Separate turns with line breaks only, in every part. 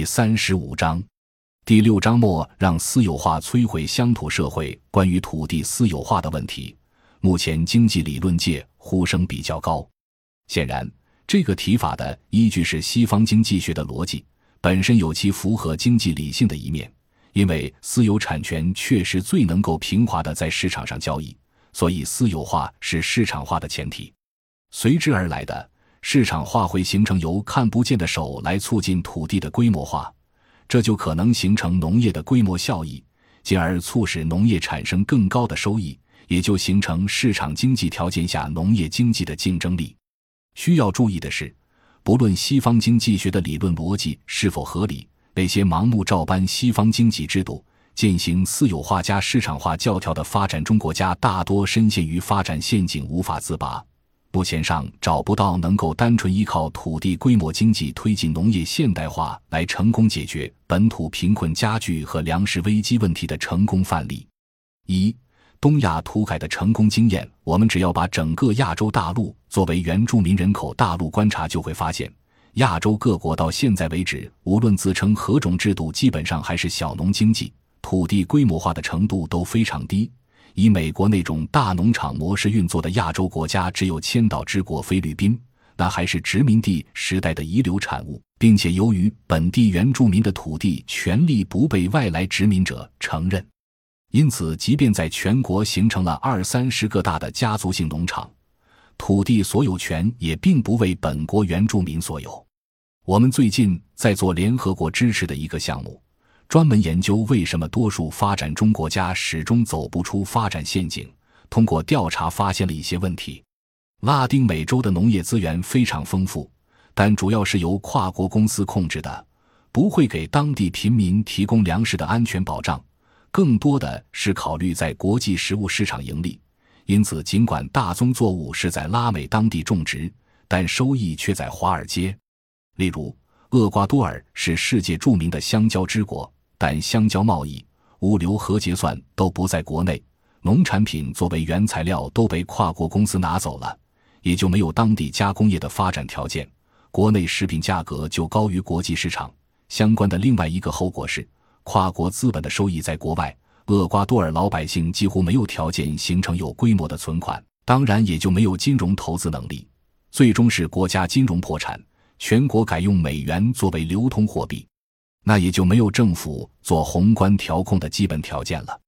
第三十五章，第六章末让私有化摧毁乡土社会。关于土地私有化的问题，目前经济理论界呼声比较高。显然，这个提法的依据是西方经济学的逻辑，本身有其符合经济理性的一面。因为私有产权确实最能够平滑的在市场上交易，所以私有化是市场化的前提。随之而来的市场化会形成由看不见的手来促进土地的规模化，这就可能形成农业的规模效益，进而促使农业产生更高的收益，也就形成市场经济条件下农业经济的竞争力。需要注意的是，不论西方经济学的理论逻辑是否合理。那些盲目照搬西方经济制度、践行私有化加市场化教条的发展中国家，大多深陷于发展陷阱，无法自拔。目前上找不到能够单纯依靠土地规模经济推进农业现代化来成功解决本土贫困加剧和粮食危机问题的成功范例。一、东亚土改的成功经验，我们只要把整个亚洲大陆作为原住民人口大陆观察，就会发现。亚洲各国到现在为止，无论自称何种制度，基本上还是小农经济，土地规模化的程度都非常低。以美国那种大农场模式运作的亚洲国家，只有千岛之国菲律宾，那还是殖民地时代的遗留产物，并且由于本地原住民的土地权利不被外来殖民者承认，因此，即便在全国形成了二三十个大的家族性农场。土地所有权也并不为本国原住民所有。我们最近在做联合国支持的一个项目，专门研究为什么多数发展中国家始终走不出发展陷阱。通过调查发现了一些问题：拉丁美洲的农业资源非常丰富，但主要是由跨国公司控制的，不会给当地平民提供粮食的安全保障，更多的是考虑在国际食物市场盈利。因此，尽管大宗作物是在拉美当地种植，但收益却在华尔街。例如，厄瓜多尔是世界著名的香蕉之国，但香蕉贸易、物流和结算都不在国内，农产品作为原材料都被跨国公司拿走了，也就没有当地加工业的发展条件。国内食品价格就高于国际市场。相关的另外一个后果是，跨国资本的收益在国外。厄瓜多尔老百姓几乎没有条件形成有规模的存款，当然也就没有金融投资能力，最终是国家金融破产，全国改用美元作为流通货币，那也就没有政府做宏观调控的基本条件了。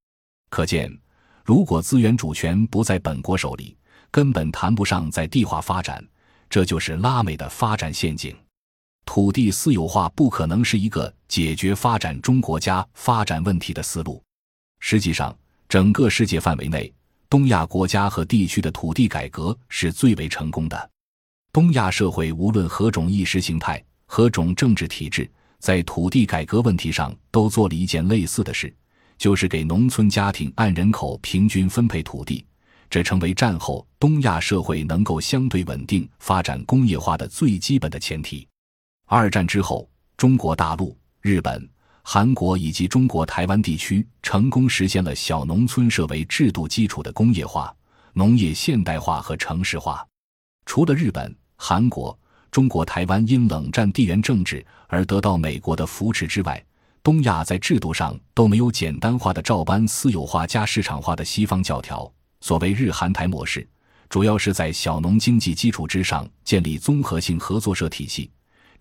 可见，如果资源主权不在本国手里，根本谈不上在地化发展，这就是拉美的发展陷阱。土地私有化不可能是一个解决发展中国家发展问题的思路。实际上，整个世界范围内，东亚国家和地区的土地改革是最为成功的。东亚社会无论何种意识形态、何种政治体制，在土地改革问题上都做了一件类似的事，就是给农村家庭按人口平均分配土地。这成为战后东亚社会能够相对稳定发展工业化的最基本的前提。二战之后，中国大陆、日本。韩国以及中国台湾地区成功实现了小农村社为制度基础的工业化、农业现代化和城市化。除了日本、韩国、中国台湾因冷战地缘政治而得到美国的扶持之外，东亚在制度上都没有简单化的照搬私有化加市场化的西方教条。所谓日韩台模式，主要是在小农经济基础之上建立综合性合作社体系。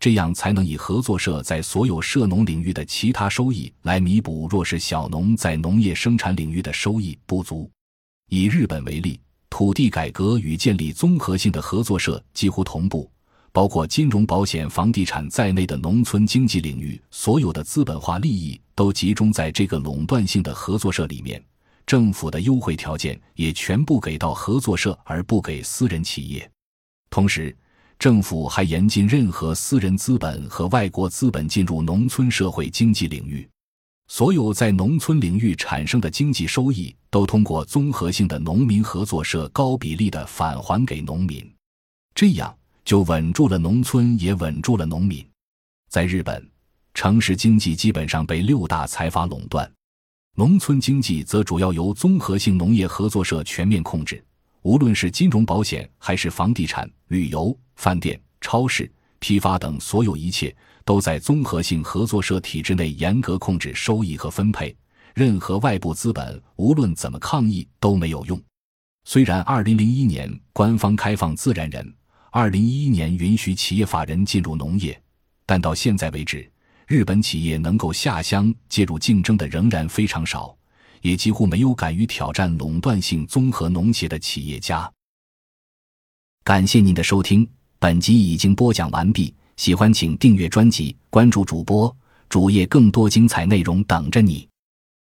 这样才能以合作社在所有涉农领域的其他收益来弥补弱势小农在农业生产领域的收益不足。以日本为例，土地改革与建立综合性的合作社几乎同步，包括金融、保险、房地产在内的农村经济领域所有的资本化利益都集中在这个垄断性的合作社里面，政府的优惠条件也全部给到合作社，而不给私人企业。同时，政府还严禁任何私人资本和外国资本进入农村社会经济领域，所有在农村领域产生的经济收益都通过综合性的农民合作社高比例的返还给农民，这样就稳住了农村，也稳住了农民。在日本，城市经济基本上被六大财阀垄断，农村经济则主要由综合性农业合作社全面控制。无论是金融、保险，还是房地产、旅游、饭店、超市、批发等所有一切，都在综合性合作社体制内严格控制收益和分配，任何外部资本无论怎么抗议都没有用。虽然2001年官方开放自然人，2011年允许企业法人进入农业，但到现在为止，日本企业能够下乡介入竞争的仍然非常少，也几乎没有敢于挑战垄断性综合农协的企业家。感谢您的收听，本集已经播讲完毕。喜欢请订阅专辑，关注主播主页，更多精彩内容等着你。